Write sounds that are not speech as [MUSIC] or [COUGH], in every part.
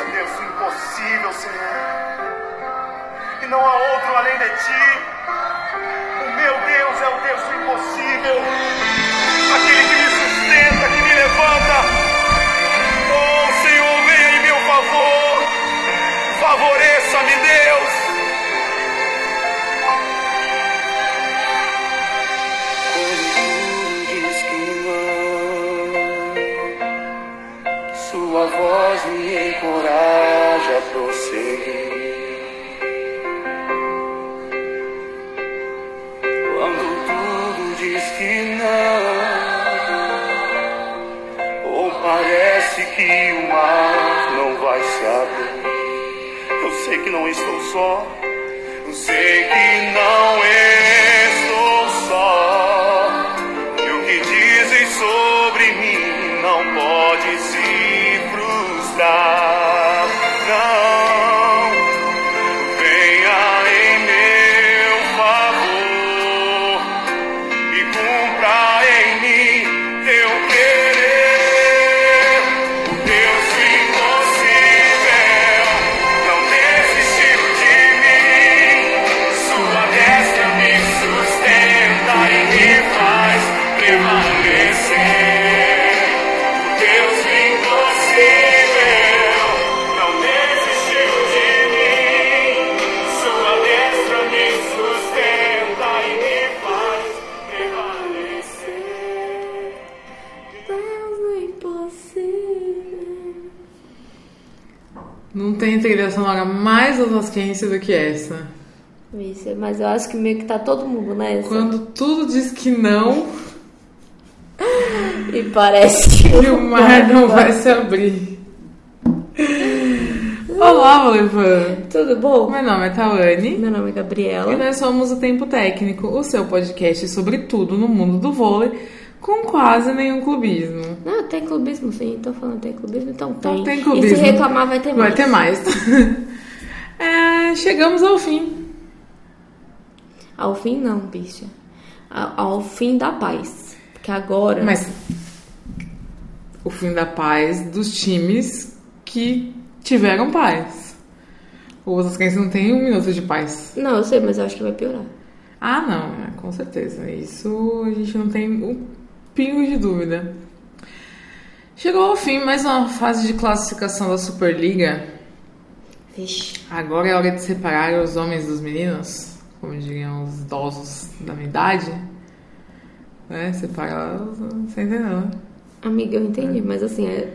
esse Deus impossível, Senhor. E não há outro além de ti. O meu Deus é o Deus impossível. Aquele que me sustenta, que me levanta. Oh, Senhor, venha em meu favor. Favoreça-me, não estou só. Sei que não estou mais osasquense do que essa. Isso, mas eu acho que meio que tá todo mundo nessa. Quando tudo diz que não, [LAUGHS] E parece que [LAUGHS] e o mar não vai se abrir. Olá, Valevan! Tudo bom? Meu nome é Tawane Meu nome é e Gabriela. nós somos o Tempo Técnico, o seu podcast sobre tudo no mundo do vôlei, com quase nenhum clubismo. Não, tem clubismo sim, tô falando tem clubismo, então tem. Então tem E clubismo. se reclamar vai ter Vai mais. ter mais. [LAUGHS] É, chegamos ao fim. Ao fim não, bicha. Ao, ao fim da paz. Porque agora. Mas o fim da paz dos times que tiveram paz. O Osasquense não tem um minuto de paz. Não, eu sei, mas eu acho que vai piorar. Ah, não, é, com certeza. Isso a gente não tem um pingo de dúvida. Chegou ao fim mais uma fase de classificação da Superliga. Vixe. Agora é hora de separar os homens dos meninos, como diriam os idosos da minha idade. Né? Separar os. Você entendeu, né? Amiga, eu entendi, mas assim, é.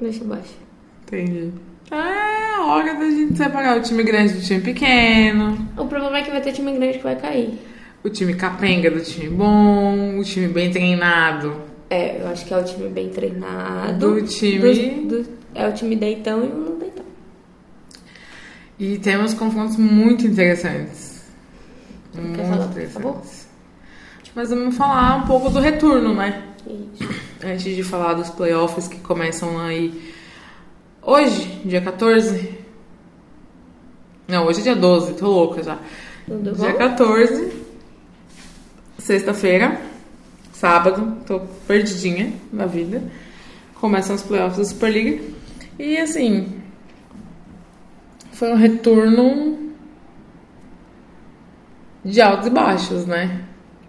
Deixa baixo. Entendi. É hora da gente separar o time grande do time pequeno, O problema é que vai ter time grande que vai cair. o time capenga do time bom, o time bem treinado. É, eu acho que é o time bem treinado. Do time- dos- do- é o time deitão e o não. E temos confrontos muito interessantes. Muito Quer falar, interessantes. Mas vamos falar um pouco do retorno, né? Isso. Antes de falar dos playoffs que começam aí hoje, dia 14. Não, hoje é dia 12, tô louca já. Tudo Dia bom? 14, sexta-feira, sábado, tô perdidinha na vida. Começam os playoffs da Superliga. E assim, foi um retorno de altos e baixos, né?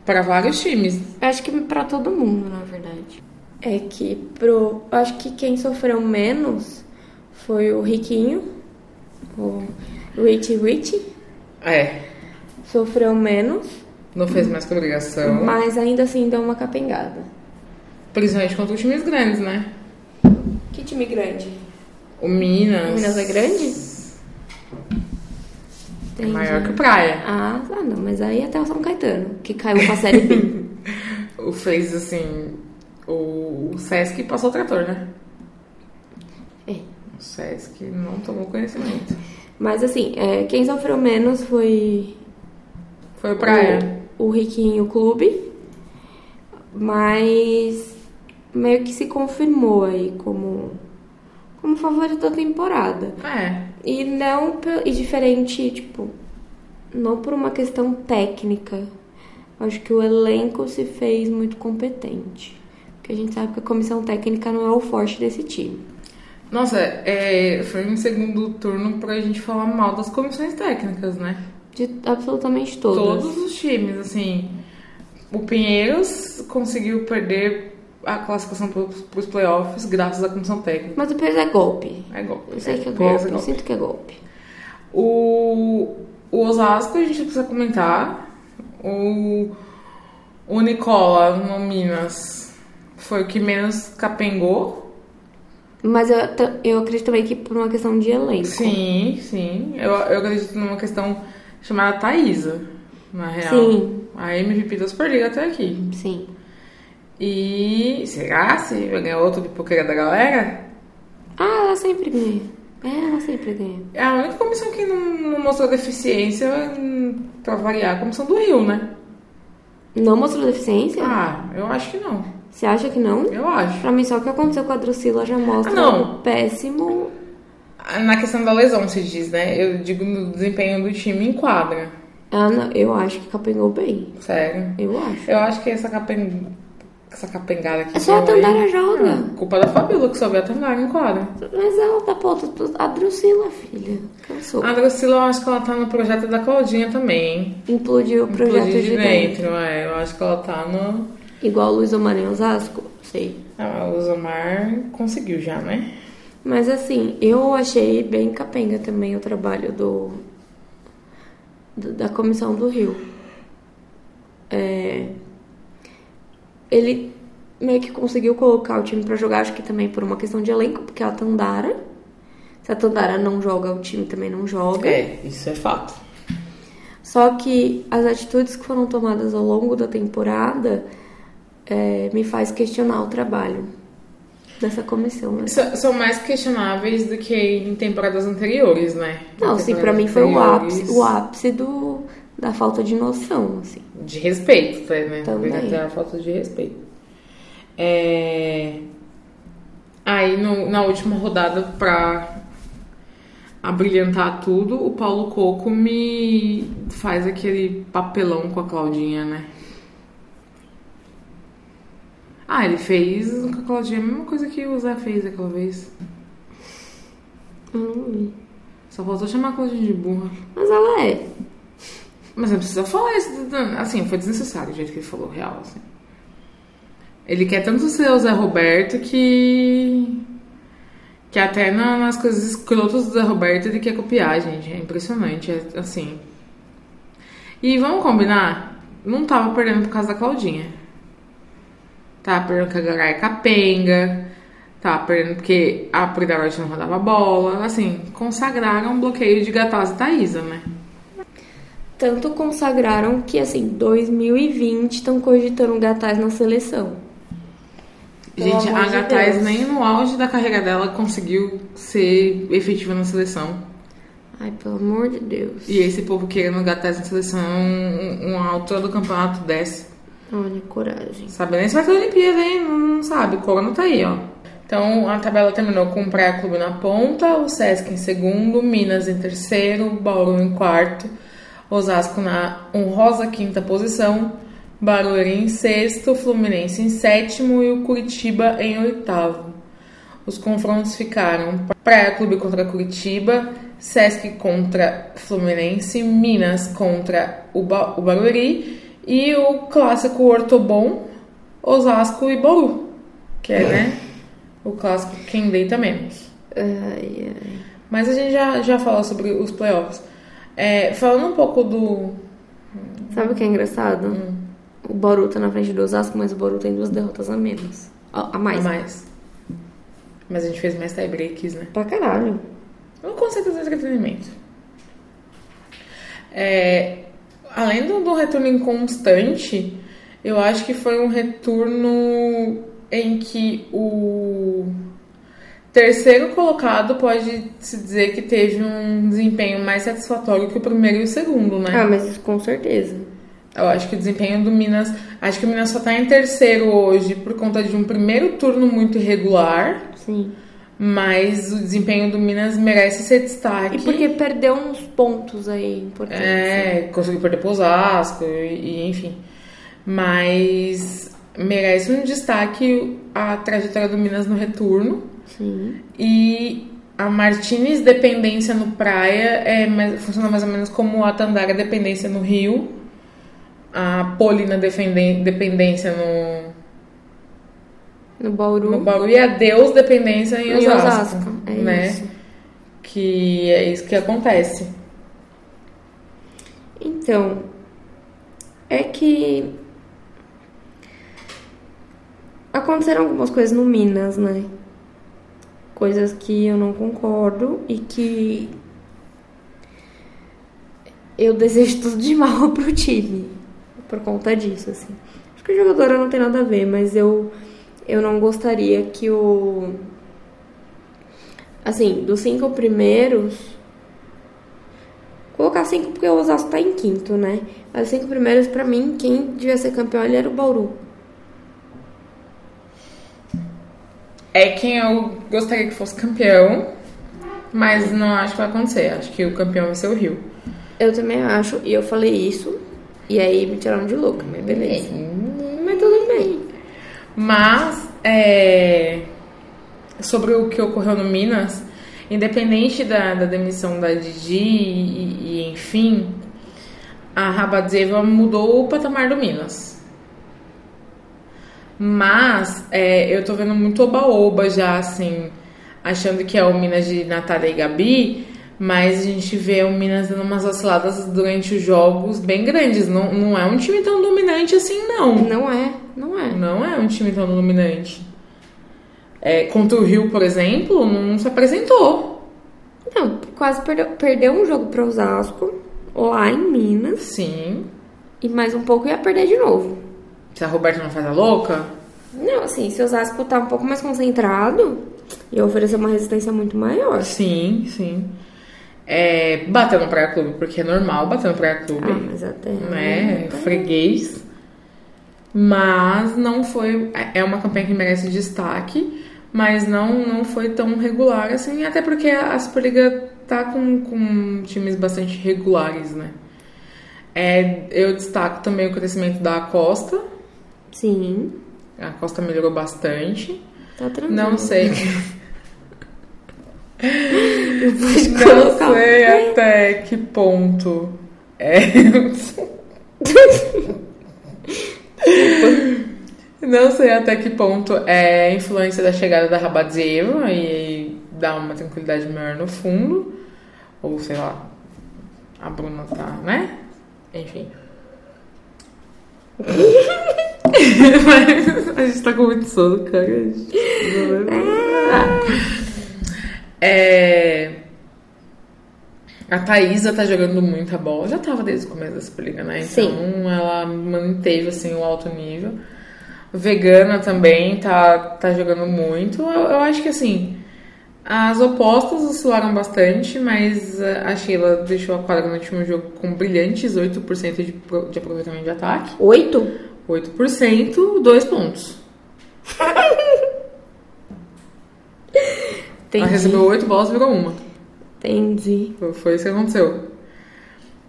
Para vários times. Acho que pra todo mundo, na verdade. É que pro. Acho que quem sofreu menos foi o Riquinho. O Richie Richie. É, Sofreu menos, não fez mais que obrigação. mas ainda assim deu uma capengada. Principalmente contra os times grandes, né? Que time grande? O Minas. O Minas é grande? É Entendi. maior que o Praia. Ah, ah, não, mas aí até o São Caetano, que caiu pra Série B. [LAUGHS] O fez assim. O, o Sesc passou o trator, né? é. O Sesc não tomou conhecimento. Mas assim, é, quem sofreu menos foi Foi o Praia. o, o Riquinho Clube, mas meio que se confirmou aí como, como favorito da temporada. É. E não e diferente, tipo, não por uma questão técnica. Acho que o elenco se fez muito competente. Porque a gente sabe que a comissão técnica não é o forte desse time. Nossa, é, foi um segundo turno pra gente falar mal das comissões técnicas, né? De absolutamente todas. Todos os times, assim. O Pinheiros conseguiu perder a classificação para os playoffs graças à comissão técnica. Mas o peso é golpe. É golpe. Eu sei que é Pinheiros golpe, eu sinto que é golpe. O, o Osasco a gente precisa comentar. O, o Nicola no Minas foi o que menos capengou. Mas eu, eu acredito também que por uma questão de elenco. Sim, sim. Eu, eu acredito numa questão chamada Thaísa, na real. Sim. A MVP da Superliga até aqui. Sim. E será se vai ganhar outro pipoqueira da galera? Ah, ela sempre ganha. É, ela sempre ganha. É a única comissão que não, não mostrou deficiência, pra variar, a comissão do Rio, né? Não mostrou deficiência? Ah, eu acho que não. Você acha que não? Eu acho. Pra mim, só o que aconteceu com a Drusila já mostra Ah, não. péssimo. Na questão da lesão, se diz, né? Eu digo no desempenho do time em quadra. Ela não- eu acho que capengou bem. Sério. Eu acho. Eu acho que essa capen... essa capengada aqui. É só a Tandara joga. Ah, culpa da Fabíola, que só vê a Tandara em quadra. Mas ela tá ponta. A Drusila, filha. Cansou. A Drusila, eu acho que ela tá no projeto da Claudinha também, hein? Implodiu o projeto Inclusive de dentro. é. Eu acho que ela tá no... Igual o Luiz Omar em Osasco. Sei. Ah, o Zomar conseguiu já, né? Mas assim, eu achei bem capenga também o trabalho do, do- da comissão do Rio. É, ele meio que conseguiu colocar o time pra jogar, acho que também por uma questão de elenco, porque a Tandara, se a Tandara não joga, o time também não joga. É, isso é fato. Só que as atitudes que foram tomadas ao longo da temporada é, me faz questionar o trabalho dessa comissão. Né? São mais questionáveis do que em temporadas anteriores, né? Não, pra temporadas mim foi o ápice, o ápice do, da falta de noção, assim. De respeito, né? Também. Vem até a falta de respeito. É... Aí, no- na última rodada, pra abrilhantar tudo, o Paulo Coco me faz aquele papelão com a Claudinha, né? Ah, ele fez com a Claudinha a mesma coisa que o Zé fez aquela vez. Hum, Só faltou chamar a Claudinha de burra. mas ela é. Mas não precisa falar isso. Assim, foi desnecessário o jeito que ele falou, real, assim. Ele quer tanto ser o Zé Roberto que. Que até na- nas coisas escrotas do Zé Roberto ele quer copiar, gente. É impressionante, é, assim. E vamos combinar? Não tava perdendo por causa da Claudinha. Tava perdendo porque a Garay é capenga. Tava perdendo porque a Pridarote não rodava bola. Assim, consagraram um bloqueio de Gataz e Thaísa, né? Tanto consagraram que, assim, 2020 estão cogitando Gataz na seleção. Pelo Gente, a de Gataz Deus. nem no auge da carreira dela conseguiu ser efetiva na seleção. Ai, pelo amor de Deus. E esse povo querendo Gataz na seleção, um- uma altura do campeonato desce. Olha, coragem. Sabe nem se vai ter Olimpíada, hein? Não, não sabe. O Corona tá aí, ó. Então a tabela terminou com o Praia Clube na ponta, o Sesc em segundo, Minas em terceiro, Bauru em quarto, Osasco na honrosa quinta posição, Barueri em sexto, Fluminense em sétimo e o Curitiba em oitavo. Os confrontos ficaram Praia Clube contra Curitiba, Sesc contra Fluminense, Minas contra o, ba o Barueri e o clássico Ortobon, Osasco e Bauru, que é, né, o clássico quem deita menos. Mas a gente já, já falou sobre os playoffs. É, falando um pouco do... Sabe o que é engraçado? Hum. O Bauru tá na frente do Osasco, mas o Bauru tem duas derrotas a menos. A, a mais. A mais. Mas a gente fez mais tie-breaks, né? Pra caralho. Um conceito de entretenimento. É, além do, do retorno inconstante, eu acho que foi um retorno em que o terceiro colocado pode se dizer que teve um desempenho mais satisfatório que o primeiro e o segundo, né? Ah, mas isso com certeza. Eu acho que o desempenho do Minas. Acho que o Minas só tá em terceiro hoje por conta de um primeiro turno muito irregular. Sim. Mas o desempenho do Minas merece ser destaque. E porque perdeu uns pontos aí importantes. É, conseguiu perder pro Osasco e, e enfim. Mas merece um destaque a trajetória do Minas no retorno. Sim. E a Martinez dependência no Praia é funciona mais ou menos como a Tandara dependência no Rio. A Polina dependência no, No Bauru. no Bauru e a Deus dependência em Em Osasco. Osasco, é né? isso. Que é isso que acontece. Então, é que aconteceram algumas coisas no Minas, né? Coisas que eu não concordo e que eu desejo tudo de mal [LAUGHS] pro time por conta disso, assim. Acho que a jogadora não tem nada a ver, mas eu eu não gostaria que o assim, dos cinco primeiros Colocar cinco porque o Osasco tá em quinto, né? Mas os cinco primeiros, pra mim, quem devia ser campeão era o Bauru. É quem eu gostaria que fosse campeão, mas não acho que vai acontecer. Acho que o campeão vai ser o Rio. Eu também acho, e eu falei isso, e aí me tiraram de louca, mas beleza. Mas tudo bem. Mas, é, sobre o que ocorreu no Minas, independente da, da demissão da Didi e, e, enfim, a Rabadzeva mudou o patamar do Minas. Mas é, eu tô vendo muito oba-oba já, assim, achando que é o Minas de Natália e Gabi, mas a gente vê o Minas dando umas osciladas durante os jogos bem grandes. Não, não é um time tão dominante assim, não. Não é, não é. Não é um time tão dominante. É, contra o Rio, por exemplo, não se apresentou. Não, quase perdeu, perdeu um jogo pro Osasco, lá em Minas, Sim. e mais um pouco ia perder de novo. Se a Roberta não faz a louca, Não, assim, se o Osasco tá um pouco mais concentrado, ia oferecer uma resistência muito maior. sim, sim. É, bateu no Praia Clube, porque é normal bater no Praia Clube. Ah, mas até. né? Freguês. Mas não foi. É uma campanha que merece destaque, mas não, não foi tão regular assim, até porque a Superliga tá com, com times bastante regulares, né? É, eu destaco também o crescimento da Costa. Sim, A Costa melhorou bastante. tá tranquilo. Não sei. Não sei até que ponto. É. Não sei até que ponto é influência da chegada da Rabadzeva e dá uma tranquilidade maior no fundo. Ou sei lá, a Bruna tá, né? Enfim. A gente tá com muito sono, cara. É. A Thaísa tá jogando muita bola. Já tava desde o começo da Superliga, né? Então Sim. ela manteve assim o alto nível. Vegana também tá, tá jogando muito. Eu, eu acho que assim. As opostas oscilaram bastante, mas eh, a Sheila deixou a quadra no último jogo com brilhantes 8% de, de aproveitamento de ataque. Oito? 8%, 2 pontos. [LAUGHS] Entendi. Ela recebeu 8 bolas e virou uma. Entendi. Foi- Foi isso que aconteceu.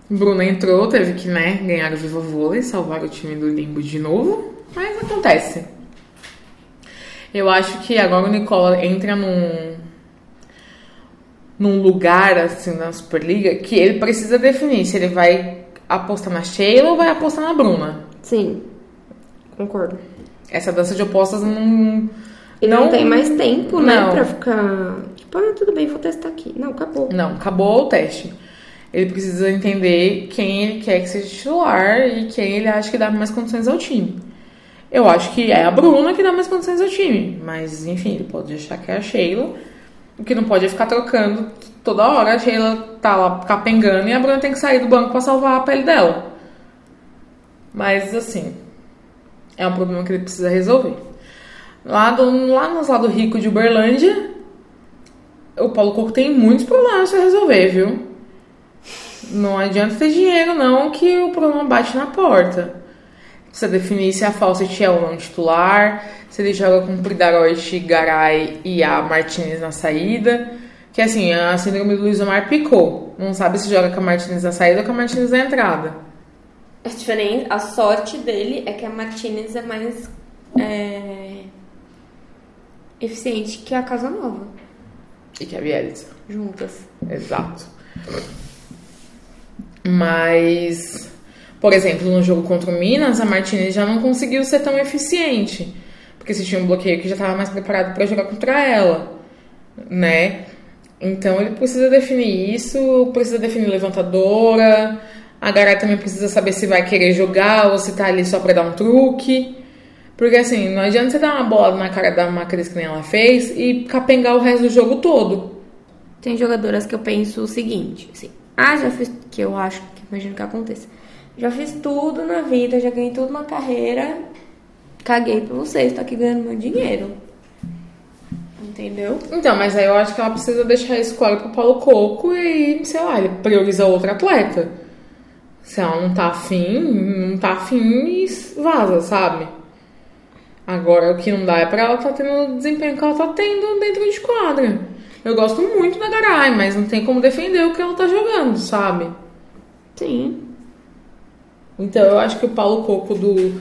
Bruna entrou, teve que né, ganhar o Viva Vôlei, salvar o time do limbo de novo, mas acontece. Eu acho que agora o Nicola entra num, num lugar assim na Superliga que ele precisa definir se ele vai apostar na Sheila ou vai apostar na Bruna. Sim, concordo. Essa dança de opostas não. E não, tem mais tempo, né, Não. pra ficar. Tipo, ah, tudo bem, vou testar aqui. Não, acabou. Não, acabou o teste. Ele precisa entender quem ele quer que seja titular e quem ele acha que dá mais condições ao time. Eu acho que é a Bruna que dá mais condições ao time. Mas, enfim, ele pode achar que é a Sheila. Que não pode é ficar trocando toda hora. A Sheila tá lá capengando e a Bruna tem que sair do banco pra salvar a pele dela. Mas, assim, é um problema que ele precisa resolver. Lá, do, lá nos lados ricos de Uberlândia, o Paulo Coco tem muitos problemas pra resolver, viu? Não adianta ter dinheiro, não, que o problema bate na porta. Precisa definir se a Fawcett é ou não titular, se ele joga com Pridaroit, Garay e a Martinez na saída. Que assim, a síndrome do Luiz Omar picou. Não sabe se joga com a Martinez na saída ou com a Martinez na entrada. A diferença, a sorte dele é que a Martinez é mais. É... eficiente que a Casa Nova, E que é a Bielsa. juntas. Exato. Mas, por exemplo, no jogo contra o Minas, a Martinez já não conseguiu ser tão eficiente. Porque se tinha um bloqueio que já estava mais preparado para jogar contra ela, né? Então ele precisa definir isso, precisa definir levantadora. A Garay também precisa saber se vai querer jogar ou se tá ali só pra dar um truque. Porque assim, não adianta você dar uma bola na cara da Macris que nem ela fez e capengar o resto do jogo todo. Tem jogadoras que eu penso o seguinte, assim, ah, já fiz, que eu acho, que imagino que aconteça. Já fiz tudo na vida, já ganhei tudo na carreira, caguei pra vocês, tô aqui ganhando meu dinheiro. Entendeu? Então, mas aí eu acho que ela precisa deixar isso claro pro Paulo Coco e, sei lá, ele prioriza outro atleta. Se ela não tá afim, não tá afim e vaza, sabe? Agora o que não dá é pra ela tá tendo o desempenho que ela tá tendo dentro de quadra. Eu gosto muito da Garay, mas não tem como defender o que ela tá jogando, sabe? Sim. Então eu acho que o Paulo Coco do,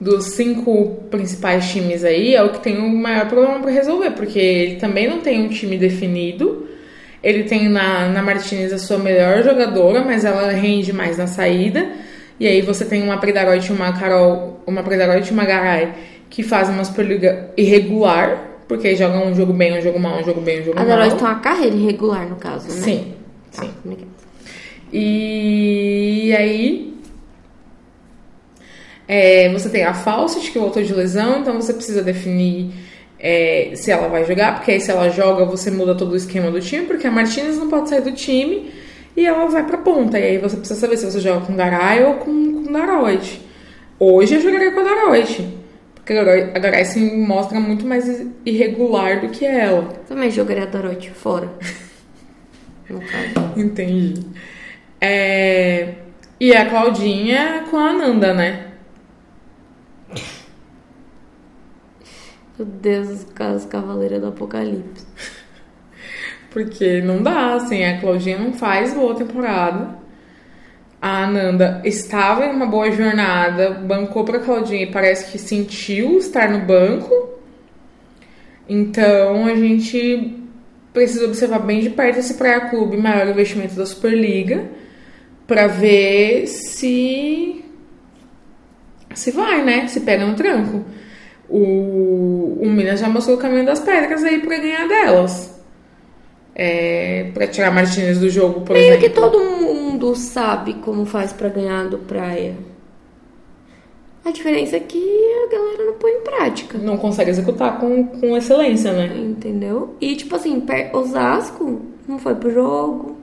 dos cinco principais times aí é o que tem o maior problema pra resolver, porque ele também não tem um time definido. Ele tem na, na Martinez a sua melhor jogadora, mas ela rende mais na saída. E aí você tem uma Predaroit e uma Carol, uma Predaroit e uma Garay que fazem uma Superliga irregular, porque jogam um jogo bem, um jogo mal, um jogo bem, um jogo A mal. Deloitte tem uma carreira irregular, no caso, né? Sim, Tá, sim. E aí é, você tem a Fawcett que voltou de lesão, então você precisa definir é, se ela vai jogar, porque aí se ela joga você muda todo o esquema do time, porque a Martinez não pode sair do time e ela vai pra ponta. E aí você precisa saber se você joga com Garay ou com, com Daroit. Hoje eu jogaria com a Daroit, porque a Garay- se mostra muito mais irregular do que ela. Também jogaria a Dorote fora. [LAUGHS] No caso. Entendi. É, E a Claudinha com a Ananda, né? Meu Deus, as Cavaleiras do Apocalipse. [LAUGHS] Porque não dá, assim, a Claudinha não faz boa temporada. A Ananda estava em uma boa jornada, bancou pra Claudinha e parece que sentiu estar no banco. Então a gente precisa observar bem de perto esse Praia Clube, maior investimento da Superliga, pra ver se se vai, né? Se pega no tranco. O, o Minas já mostrou o caminho das pedras aí pra ganhar delas. É, pra tirar Martinez do jogo, por Meio que exemplo. todo mundo sabe como faz pra ganhar do Praia. A diferença é que a galera não põe em prática. Não consegue executar com, com excelência, né? Entendeu? E tipo assim, Osasco não foi pro jogo.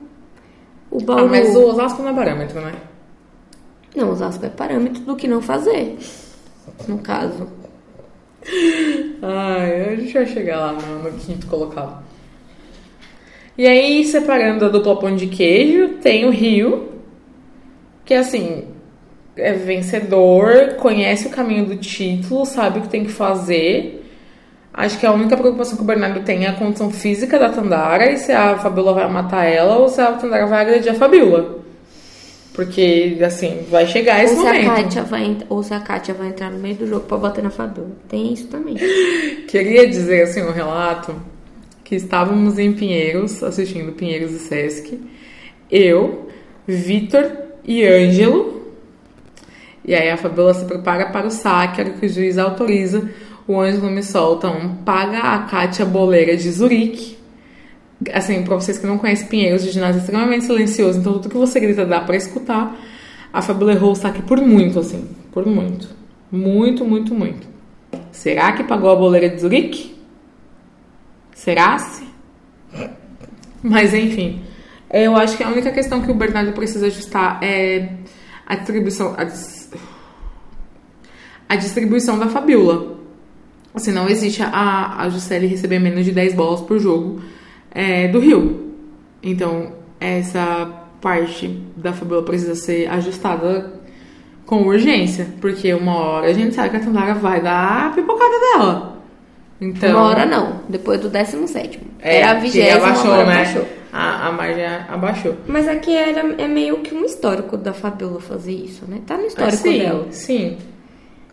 O Bauru. Ah, mas o Osasco não é parâmetro, né? Não, Osasco é parâmetro do que não fazer. No caso. Ai, a gente vai chegar lá no, no quinto colocado. E aí, separando a dupla pão de queijo, tem o Rio, que assim, é vencedor, conhece o caminho do título, sabe o que tem que fazer. Acho que a única preocupação que o Bernardo tem é a condição física da Tandara e se a Fabiola vai matar ela ou se a Tandara vai agredir a Fabiola. Porque, assim, vai chegar esse Ou se, a. Kátia vai, ou se a Kátia vai entrar no meio do jogo pra bater na Fadora. Tem isso também. [LAUGHS] Queria dizer assim um relato que estávamos em Pinheiros, assistindo Pinheiros e Sesc. Eu, Vitor e Ângelo. E aí a Fabiola se prepara para o saque, a hora que o juiz autoriza, o Ângelo me solta um paga a Kátia Boleira de Zurique. Assim, pra vocês que não conhecem Pinheiros, o ginásio é extremamente silencioso, então tudo que você grita dá pra escutar. A Fabiola errou o saque por muito, assim, por muito. Muito, muito, muito. Será que pagou a boleira de Zurique? Será-se? Mas enfim, eu acho que a única questão que o Bernardo precisa ajustar é a distribuição, a, a distribuição da Fabiola. Assim, não existe a, a Juscelie receber menos de 10 bolas por jogo é, do Rio. Então, essa parte da Fabiola precisa ser ajustada com urgência, porque uma hora a gente sabe que a Tandara vai dar a pipocada dela. Então, Uma hora não, depois do 17. é, Era a que vigésima, abaixou, né? abaixou. A, a margem abaixou. Mas aqui era, é meio que um histórico da Fabiola fazer isso, né? Tá no histórico sim, dela. Sim.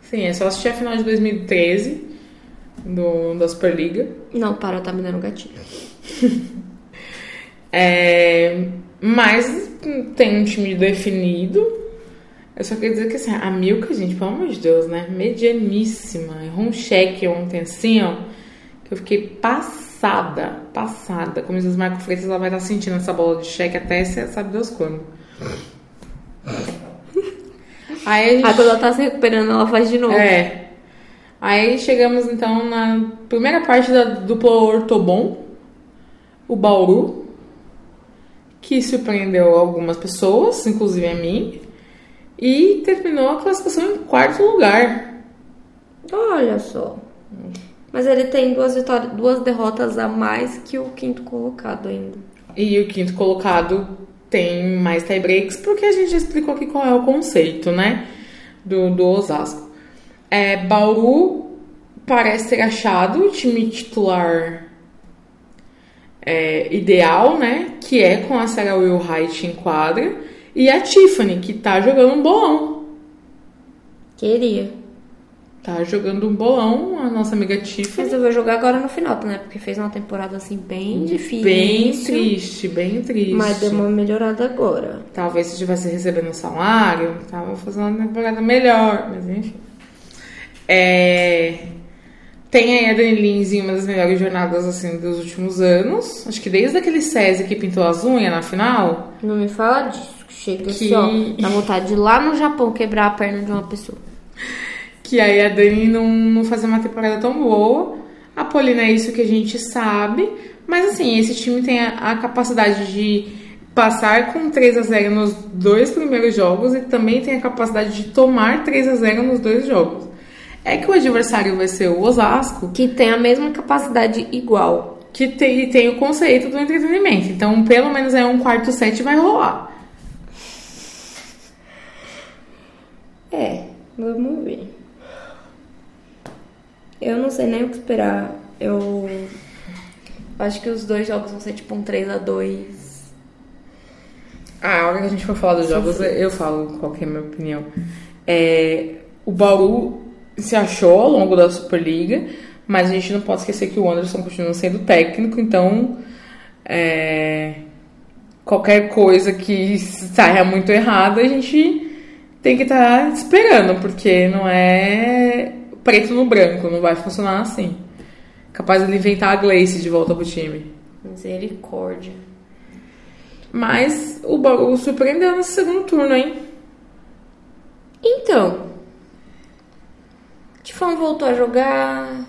Sim, é só assistir a final de 2013. do, da Superliga. Não, para, tá me dando gatilho. [LAUGHS] É, mas tem um time definido. Eu só queria dizer que assim, a Milka, gente, pelo amor de Deus, né? Medianíssima. Errou um cheque ontem assim, ó. Que eu fiquei passada, passada. Como diz Marco Freitas, ela vai estar sentindo essa bola de cheque até você sabe Deus quando. [LAUGHS] Aí a gente... Aí quando ela tá se recuperando, ela faz de novo. É. Aí chegamos então na primeira parte da dupla Ortobon, o Bauru, que surpreendeu algumas pessoas, inclusive a mim, e terminou a classificação em quarto lugar. Olha só. Mas ele tem duas vitórias, duas derrotas a mais que o quinto colocado ainda. E o quinto colocado tem mais tie-breaks, porque a gente já explicou aqui qual é o conceito, né? Do, do Osasco. É, Bauru parece ter achado o time titular é, ideal, né? Que é com a Sarah Will Height em quadra. E a Tiffany, que tá jogando um bolão. Queria. Tá jogando um bolão, a nossa amiga Tiffany. Resolveu jogar agora no final, né? Porque fez uma temporada assim bem difícil. Bem triste, bem triste. Mas deu uma melhorada agora. Talvez se estivesse recebendo salário, tava fazendo uma temporada melhor, mas enfim. É... Tem aí a Dani Lins em uma das melhores jornadas assim dos últimos anos. Acho que desde aquele SESI que pintou as unhas na final. Não me fala disso. Chega Que- assim, ó. Dá vontade de ir lá no Japão quebrar a perna de uma pessoa. Que aí a Dani não, não fazia uma temporada tão boa. A Polina é isso que a gente sabe. Mas assim, esse time tem a, a capacidade de passar com 3 a 0 nos dois primeiros jogos e também tem a capacidade de tomar 3 a 0 nos dois jogos. É que o adversário vai ser o Osasco, Que tem a mesma capacidade igual. que tem, tem o conceito do entretenimento. Então, pelo menos é um quarto set vai rolar. É, vamos ver. Eu não sei nem o que esperar. Eu acho que os dois jogos vão ser tipo um 3 a 2 Ah, a hora que a gente for falar dos jogos, eu falo qual que é a minha opinião. É, o Bauru se achou ao longo da Superliga, mas a gente não pode esquecer que o Anderson continua sendo técnico, então é, qualquer coisa que saia muito errada, a gente tem que estar esperando, porque não é preto no branco, não vai funcionar assim. Capaz de ele inventar a Gleice de volta pro time. Misericórdia. Mas o Bauru surpreendeu nesse segundo turno, hein? Então, Tifão voltou a jogar.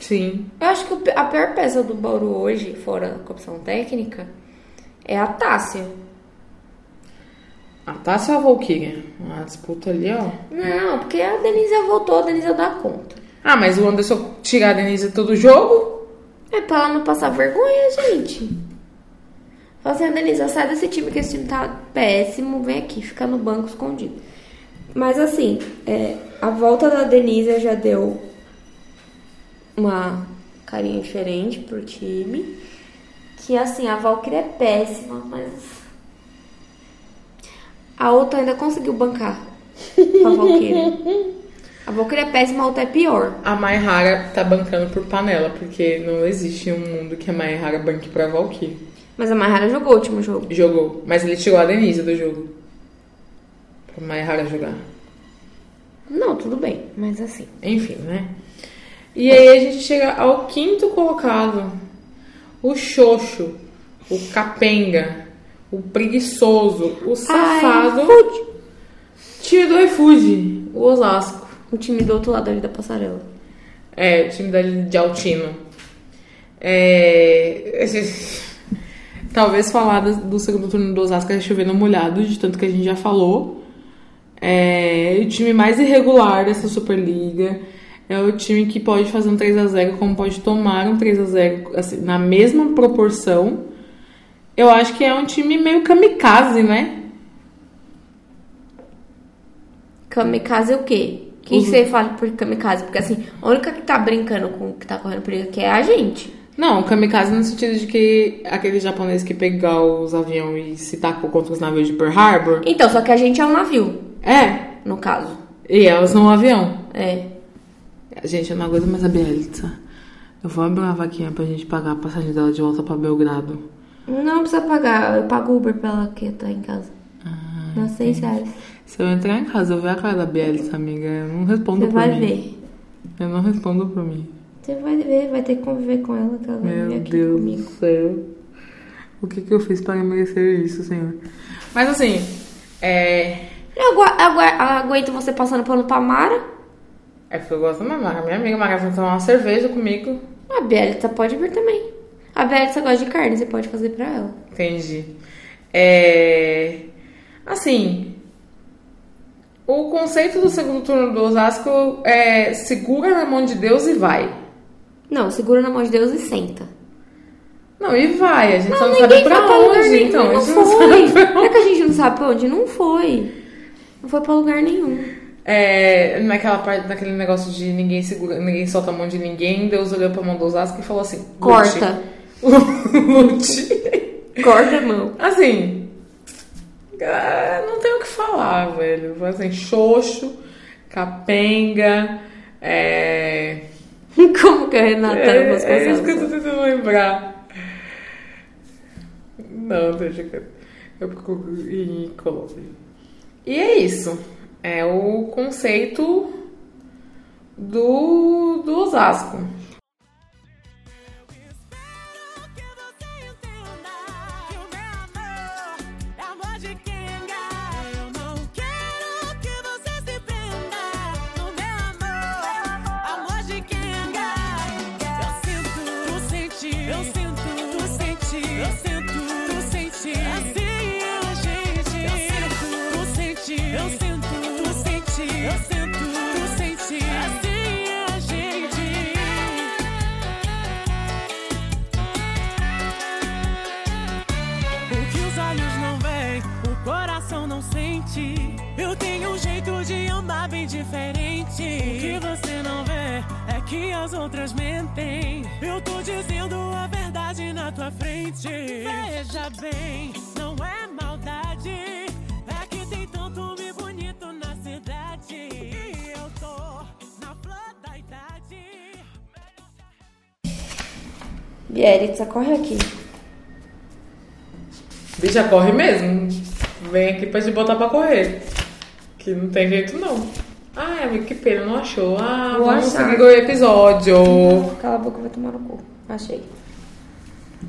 Sim. Eu acho que a pior peça do Bauru hoje, fora a opção técnica, é a Tássia. A Tássia ou a Valkyria? A disputa ali, ó. Não, porque a Denise voltou, a Denise dá conta. Ah, mas o Anderson tirar a Denise todo jogo? É pra ela não passar vergonha, gente. Fala assim, "Ah, Denise, sai desse time que esse time tá péssimo, vem aqui, fica no banco escondido. Mas assim, é, a volta da Denise já deu uma carinha diferente pro time. Que assim, a Valkyrie é péssima, mas. A outra ainda conseguiu bancar a Valkyrie. [LAUGHS] A Valkyrie é péssima, a outra é pior. A Maihara tá bancando por panela, porque não existe um mundo que a Maihara banque pra Valkyrie. Mas a Mahara jogou o último jogo. Jogou, mas ele tirou a Denise do jogo. Pra Maihara jogar. Não, tudo bem, mas assim. Enfim, né? E aí a gente chega ao quinto colocado. O Xoxo, o Capenga, o Preguiçoso, o Safado. Ai, do iFood, o Osasco. O time do outro lado ali da passarela. É, o time da, de Altino. É, talvez falar do, do segundo turno do Osasco é chover no molhado, de tanto que a gente já falou. É o time mais irregular dessa Superliga. É o time que pode fazer um 3x0, como pode tomar um 3x0 assim, na mesma proporção. Eu acho que é um time meio kamikaze, né? Kamikaze é o quê? O que Os- você fala por kamikaze? Porque assim, a única que tá brincando com o que tá correndo perigo aqui é a gente. Não, kamikaze no sentido de que aquele japonês que pegar os aviões e se tacou contra os navios de Pearl Harbor. Então, só que a gente é um navio, É, no caso. e elas no avião. É. Gente, eu não aguento mais a Bielitsa. Eu vou abrir uma vaquinha pra gente pagar a passagem dela de volta pra Belgrado. Não precisa pagar, eu pago Uber pra ela que tá em casa. Ah, Dá seis reais. Se eu entrar em casa, eu ver a cara da Bielitsa, amiga. Eu não respondo Você por vai mim. ver. Eu não respondo por mim. Você vai ver, vai ter que conviver com ela, que ela vai Meu aqui Deus comigo. do céu. O que que eu fiz para merecer isso, senhor? Mas assim, é. Eu agu- agu- aguento você passando pano pra Mara. É porque eu gosto da Mara. Minha amiga Mara vai tomar uma cerveja comigo. A Bielitsa pode vir também. A Bielitsa gosta de carne, você pode fazer pra ela. Entendi. É. Assim. O conceito do segundo turno do Osasco é segura na mão de Deus e vai. Não, segura na mão de Deus e senta. Não, e vai. A gente só não sabe pra onde. nenhum. Então, a não gente não foi. sabe pra Não é que a gente não sabe pra onde? Não foi. Não foi pra lugar nenhum. É, naquela parte, naquele negócio de ninguém segura, ninguém solta a mão de ninguém, Deus olhou pra mão do Osasco e falou assim: Corta. Lute. Corta a mão. assim, ah, não tenho o que falar, velho. Foi Assim, xoxo, capenga, é. Como que a Renata É, é isso que eu tô tentando lembrar. Não, deixa que eu- eu procuro e coloco. E é isso. É o conceito do, do Osasco. Bem diferente. O que você não vê é que as outras mentem. Eu tô dizendo a verdade na tua frente. Veja bem, não é maldade. É que tem tanto homem bonito na cidade. E eu tô na flor da idade. Bielitsa, corre aqui. Bicha, corre mesmo. Vem aqui pra te botar pra correr. Que não tem jeito não. Ai, amigo, que pena, não achou. Ah, Vou vamos achar. seguir o episódio. Cala a boca, vai tomar no cu. Achei.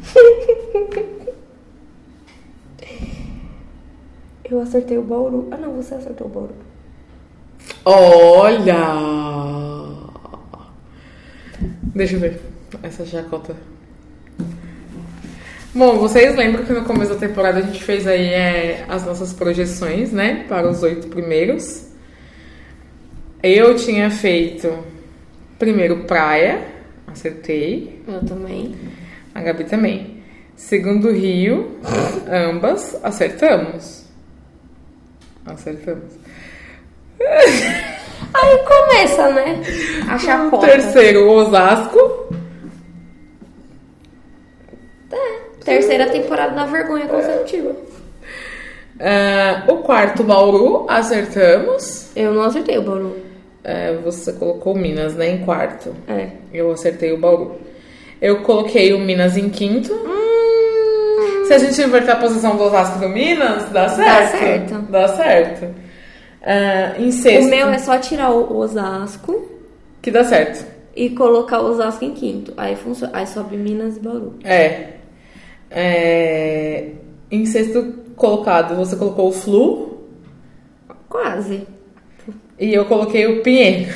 [LAUGHS] Eu acertei o Bauru. Ah, não, você acertou o Bauru. Olha! Deixa eu ver essa chacota. Bom, vocês lembram que no começo da temporada a gente fez aí é, as nossas projeções, né? Para os oito primeiros. Eu tinha feito primeiro praia, acertei. Eu também. A Gabi também. Segundo Rio, ambas acertamos. Acertamos. [LAUGHS] Aí começa, né? [LAUGHS] A chacota. terceiro, Osasco. Terceira temporada da vergonha consecutiva. Ah, o quarto, Bauru, acertamos. Eu não acertei o Bauru. É, você colocou Minas, né, em quarto. É. Eu acertei o Bauru. Eu coloquei o Minas em quinto. Hum, Se a gente inverter a posição do Osasco do Minas, dá certo. certo. Dá certo. Ah, em sexto, o meu é só tirar o Osasco que dá certo. e colocar o Osasco em quinto. Aí, funciona. Aí sobe Minas e Bauru. É. É, Em sexto colocado, você colocou o Flu Quase. e eu coloquei o Pinheiro.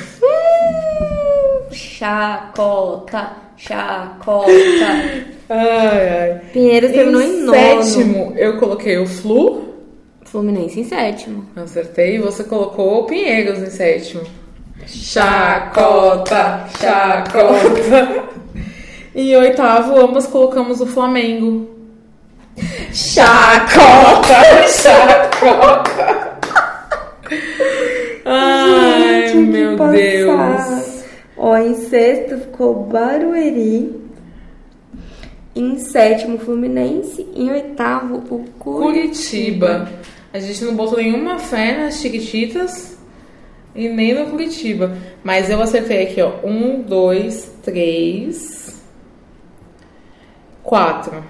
Chacota, chacota. Ai, ai. Pinheiros terminou em, Em nono. sétimo, eu coloquei o Flu. Fluminense em sétimo. Acertei. E você colocou o Pinheiros em sétimo. Chacota, chacota. [LAUGHS] Em oitavo, ambas colocamos o Flamengo. Chacota, chacota. Ai, Gente, meu. Deus. Ó, em sexto ficou Barueri. Em sétimo, Fluminense. Em oitavo, o Curitiba. Curitiba. A gente não botou nenhuma fé nas Chiquititas. E nem no Curitiba. Mas eu acertei aqui, ó. Um, dois, três. Quatro.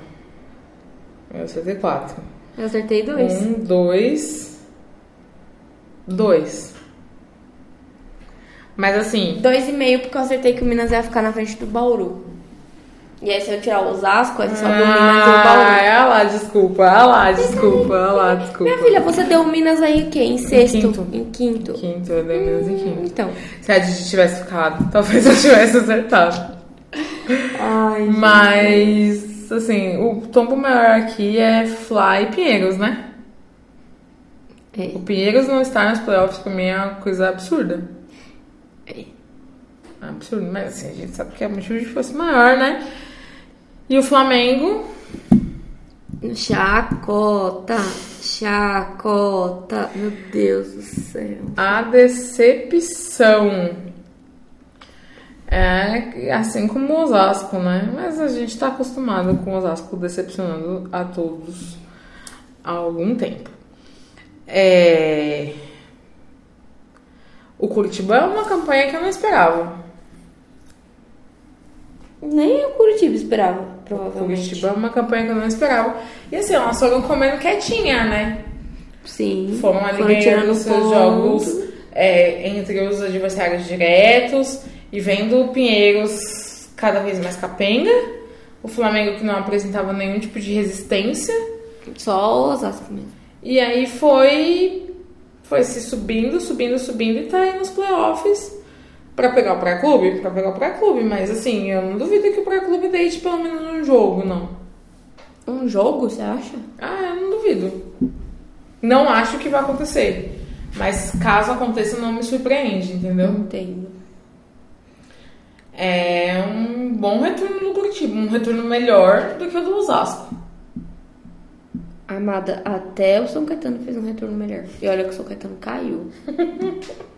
Eu acertei quatro. Eu acertei dois. Um, dois. Dois. Mas assim. Dois e meio, porque eu acertei que o Minas ia ficar na frente do Bauru. E aí, se eu tirar o Osasco, aí só deu o Minas e o Ah, Bauru. é lá, desculpa. É lá, desculpa. É lá, desculpa. Minha filha, você deu o Minas aí o quê? Em sexto? quinto. Em quinto. Quinto, eu dei menos em quinto. Então. Se a gente tivesse ficado, talvez eu tivesse acertado. Ai, Mas, assim, o tombo maior aqui é Fly e Pinheiros, né? É. O Pinheiros não estar nos playoffs pra mim é uma coisa absurda. É. Absurdo, mas assim, a gente sabe que é motivo de fosse maior, né? E o Flamengo, Chacota, chacota. Meu Deus do céu. a decepção. É assim como o Osasco, né? Mas a gente tá acostumado com o Osasco decepcionando a todos há algum tempo. É... O Curitiba é uma campanha que eu não esperava. Nem o Curitiba esperava, O provavelmente. Curitiba é uma campanha que eu não esperava. E assim, elas foram comendo quietinha, né? Sim. Foram ali foram ganhando seus ponto. jogos é, entre os adversários diretos e vendo o Pinheiros cada vez mais capenga. O Flamengo que não apresentava nenhum tipo de resistência. Só o Osasco mesmo. E aí foi foi se subindo, subindo, subindo e tá aí nos playoffs pra pegar o pré-clube, pra pegar o pré-clube, mas assim, eu não duvido que o pré-clube deite pelo menos um jogo, não. Um jogo, você acha? Ah, eu não duvido. Não acho que vai acontecer. Mas caso aconteça, não me surpreende, entendeu? Entendo. É um bom retorno do Curitiba, um retorno melhor do que o do Osasco. Amada, até o São Caetano fez um retorno melhor. E olha que o São Caetano caiu. [LAUGHS]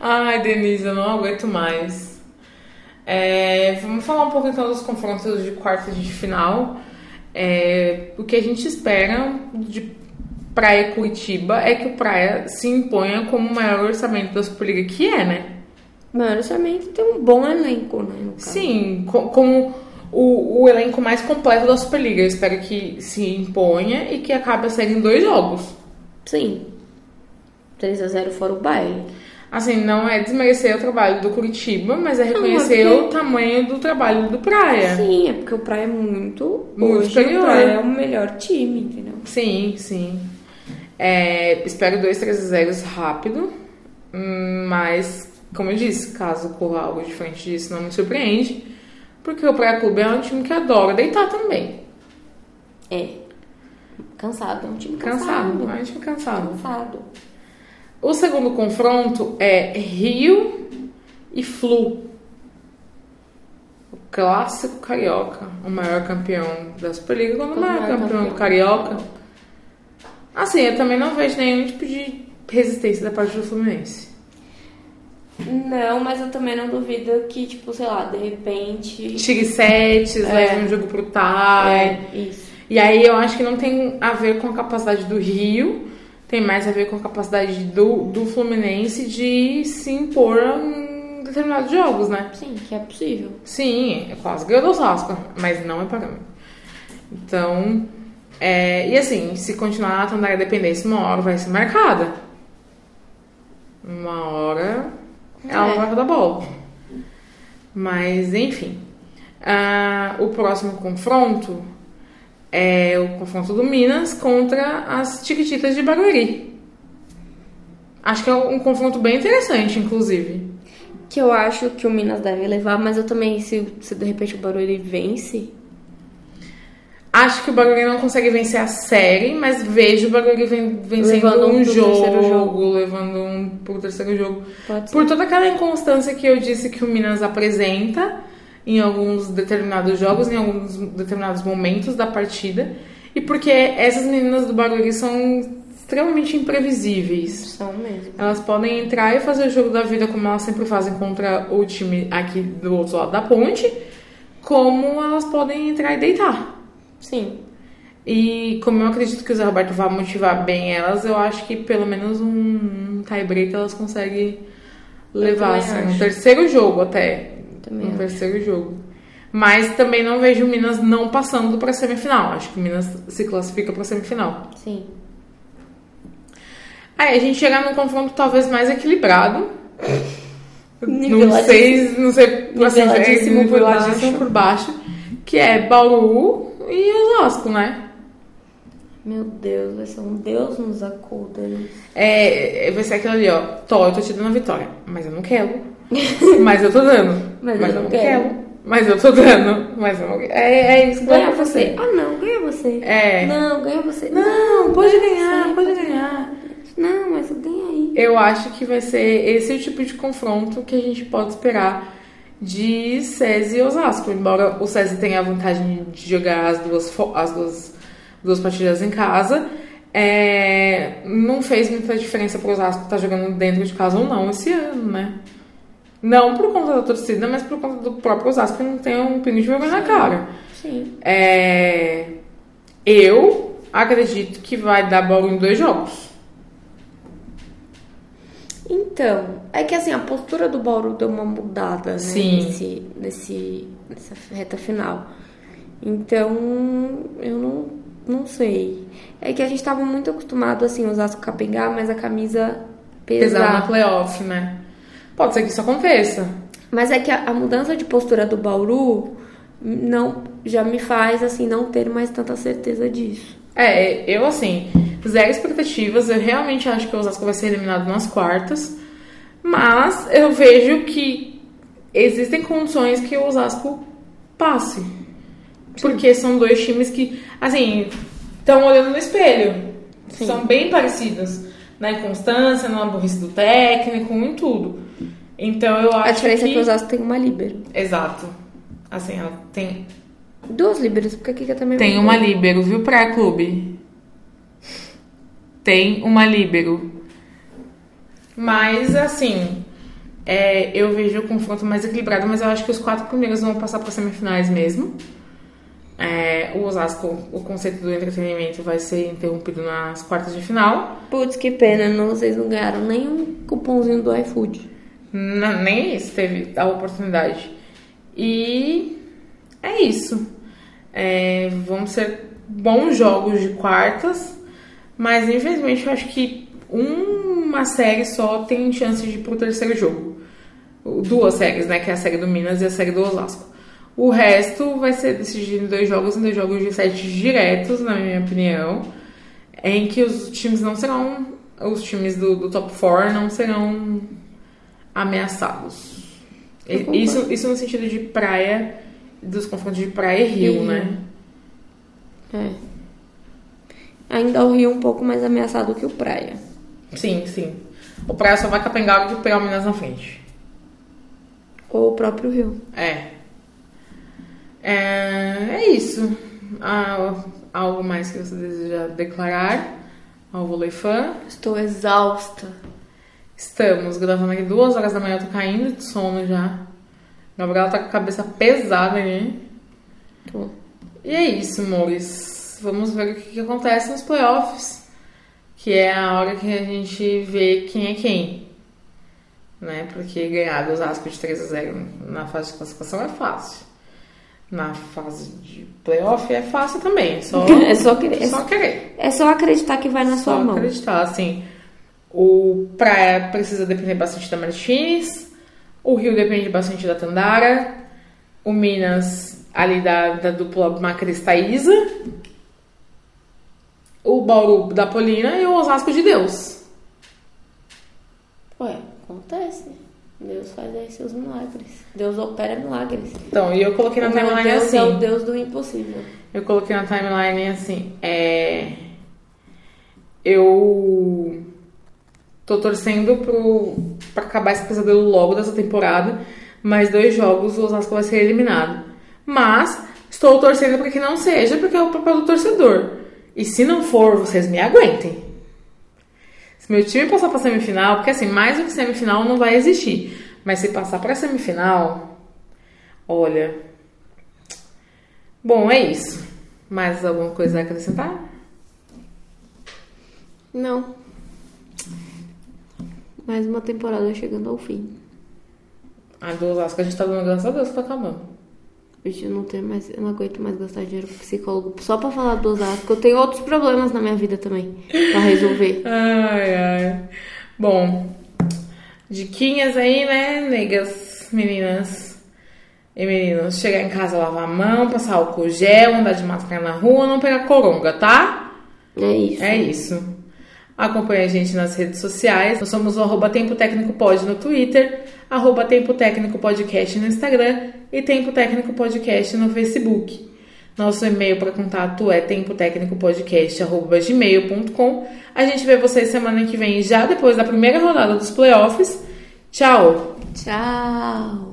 Ai, Denise, eu não aguento mais. É, vamos falar um pouco então dos confrontos de quarta de final. É, o que a gente espera de Praia Curitiba é que o Praia se imponha como o maior orçamento da Superliga, que é, né? Mano, orçamento tem um bom elenco, né? Sim, co- como o, o elenco mais completo da Superliga. Eu espero que se imponha e que acabe a série em dois jogos. Sim. 3x0 fora o baile. Assim, não é desmerecer o trabalho do Curitiba, mas é reconhecer porque- o tamanho do trabalho do Praia. Sim, é porque o Praia é muito. Muito hoje superior. o Praia é o melhor time, entendeu? Sim, sim. É, espero dois 3 zeros rápido, hum, mas, como eu disse, caso ocorra algo diferente disso, não me surpreende, porque o Praia Clube é um time que adora deitar também. É. Cansado, é um time Cansado, cansado. é um time cansado. Cansado. O segundo confronto é Rio e Flu. O clássico carioca, o maior campeão da Superliga, quando o maior campeão do carioca. Assim, eu também não vejo nenhum tipo de resistência da parte do Fluminense. Não, mas eu também não duvido que, tipo, sei lá, de repente. Tire sets, leve um jogo pro tie. É, isso. E aí eu acho que não tem a ver com a capacidade do Rio, tem mais a ver com a capacidade do, do Fluminense de se impor em determinados jogos, né? Sim, que é possível. Sim, é quase ganhou do Osasco, mas não é parâmetro. Então, é, e assim, se continuar a Tandara dependência, uma hora vai ser marcada. Uma hora ela É. vai rodar bola. Mas, enfim. Ah, o próximo confronto é o confronto do Minas contra as Tiquititas de Barueri. Acho que é um confronto bem interessante, inclusive. Que eu acho que o Minas deve levar, mas eu também, se, se de repente o Barueri vence. Acho que o Barueri não consegue vencer a série, mas vejo o Barueri ven- vencendo Levando um um jogo, jogo. levando um pro terceiro jogo. Por toda aquela inconstância que eu disse que o Minas apresenta em alguns determinados jogos, em alguns determinados momentos da partida, e porque essas meninas do Barueri são extremamente imprevisíveis. São mesmo. Elas podem entrar e fazer o jogo da vida como elas sempre fazem contra o time aqui do outro lado da ponte, como elas podem entrar e deitar. Sim. E como eu acredito que o Zé Roberto vai motivar bem elas, eu acho que pelo menos um tie-break elas conseguem levar, assim, um acho. terceiro jogo até. Também um acho. terceiro jogo. Mas também não vejo o Minas não passando pra semifinal. Acho que o Minas se classifica pra semifinal. Sim. Aí a gente chega num confronto talvez mais equilibrado. Não sei, não sei, assim, Niveladíssimo é, por baixo. por baixo. Que é Bauru e Osasco, né? Meu Deus, vai ser um Deus nos acuda. É, é, vai ser aquilo ali, ó. Tó, eu tô te dando a vitória, mas eu não quero. mas eu tô dando. Mas eu não quero. Mas eu tô dando. Mas eu não quero. É, é isso Ganha você. acontecer. Ah, não, ganha você. É. Não, ganha você. Não, pode ganha ganhar, você, pode ganhar. Não, mas ganha aí. Eu acho que vai ser esse o tipo de confronto que a gente pode esperar de SESI e Osasco. Embora o SESI tenha a vantagem de jogar as duas, as duas, duas partidas em casa, é, não fez muita diferença pro Osasco estar jogando dentro de casa ou não esse ano, né? Não por conta da torcida, mas por conta do próprio Osasco que não tem um pingo de vergonha na cara. Sim. É, eu acredito que vai dar bola em dois jogos. Então, é que assim, a postura do Bauru deu uma mudada, né? Sim. Nesse, nesse, nessa reta final. Então, eu não, não sei. É que a gente tava muito acostumado, assim, a usar o capengar, mas a camisa Pesar na pesar. playoff, né? Pode ser que isso aconteça. Mas é que a, a mudança de postura do Bauru não, já me faz, assim, não ter mais tanta certeza disso. É, eu assim, zero expectativas. Eu realmente acho que o Osasco vai ser eliminado nas quartas. Mas eu vejo que existem condições que o Osasco passe. Porque são dois times que, assim, estão olhando no espelho. Sim. São bem parecidos. Na inconstância, na burrice do técnico, em tudo. Então eu acho A diferença que... é que o Osasco tem uma líbero. Exato. Assim, ela tem, Duas líberos, porque a Kika também Tem uma líbero, viu, pra clube? Tem uma líbero. Mas, assim, é, eu vejo o confronto mais equilibrado, mas eu acho que os quatro primeiros vão passar para semifinais mesmo. É, o Osasco, o conceito do entretenimento vai ser interrompido nas quartas de final. Putz, que pena, não, vocês não ganharam nenhum cupomzinho do iFood. N- nem isso teve a oportunidade. E é isso. É, vão ser bons jogos de quartas, mas infelizmente eu acho que uma série só tem chance de ir pro terceiro jogo. Duas séries, né? Que é a série do Minas e a série do Osasco. O resto vai ser decidido em dois jogos, em dois jogos de sete diretos, na minha opinião, em que os times não serão, os times do, do top 4 não serão ameaçados. E-. Isso, isso no sentido de praia, dos confrontos de praia e rio, Rio. né? É. Ainda o Rio um pouco mais ameaçado que o Praia. Sim, sim. O praia só vai capengar e pegar o Minas na frente. Ou o próprio Rio. É. É, é isso. Ah, algo mais que você deseja declarar ao Vôlei Fã? Estou exausta. Estamos gravando aqui duas horas da manhã, eu tô caindo de sono já. Gabriela tá com a cabeça pesada, né? Tô. E é isso, amores. Vamos ver o que, que acontece nos playoffs. Que é a hora que a gente vê quem é quem. Né? Porque ganhar do Osasco de 3 a 0 na fase de classificação é fácil. Na fase de playoff é fácil também. É só, [LAUGHS] É só querer. só querer. É só acreditar que vai na Só sua mão. acreditar, assim. O Praia precisa depender bastante da Martins. O Rio depende bastante da Tandara. O Minas, ali da, da dupla Macris Thaísa. O Bauru da Polina e o Osasco de Deus. Ué, acontece. Deus faz aí seus milagres. Deus opera milagres. Então, e eu coloquei na o meu timeline Deus assim. é o Deus do impossível. Eu coloquei na timeline assim. É... Eu tô torcendo pro... pra acabar esse pesadelo logo dessa temporada. Mais dois jogos o Osasco vai ser eliminado. Mas estou torcendo para que não seja, porque é o papel do torcedor. E se não for, vocês me aguentem. Se meu time passar pra semifinal, porque assim, mais do que semifinal não vai existir. Mas se passar pra semifinal, olha. Bom, é isso. Mais alguma coisa a acrescentar? Não. Mais uma temporada chegando ao fim. A do Osasco a gente tá dando graças a Deus que tá acabando. Gente, eu não tenho mais, eu não aguento mais gastar dinheiro com psicólogo só pra falar do Osasco. Eu tenho outros problemas na minha vida também pra resolver. [LAUGHS] Ai, ai. Bom, diquinhas aí, né, negas, meninas e meninos. Chegar em casa, lavar a mão, passar álcool gel, andar de máscara na rua, não pegar coronga, tá? É isso. É isso. Acompanhe a gente nas redes sociais. Nós somos o arroba Tempo Técnico Pod no Twitter, arroba Tempo Técnico Podcast no Instagram e Tempo Técnico Podcast no Facebook. Nosso e-mail para contato é tempotecnicopodcast.gmail.com. A gente vê vocês semana que vem, já depois da primeira rodada dos playoffs. Tchau! Tchau.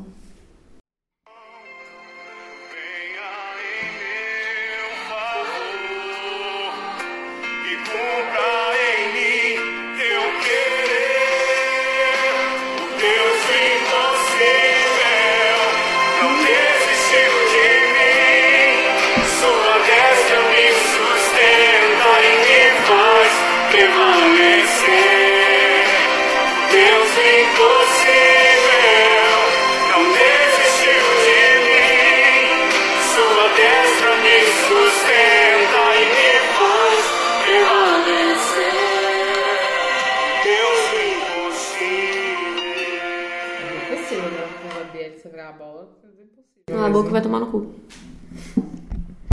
Boca vai tomar no cu.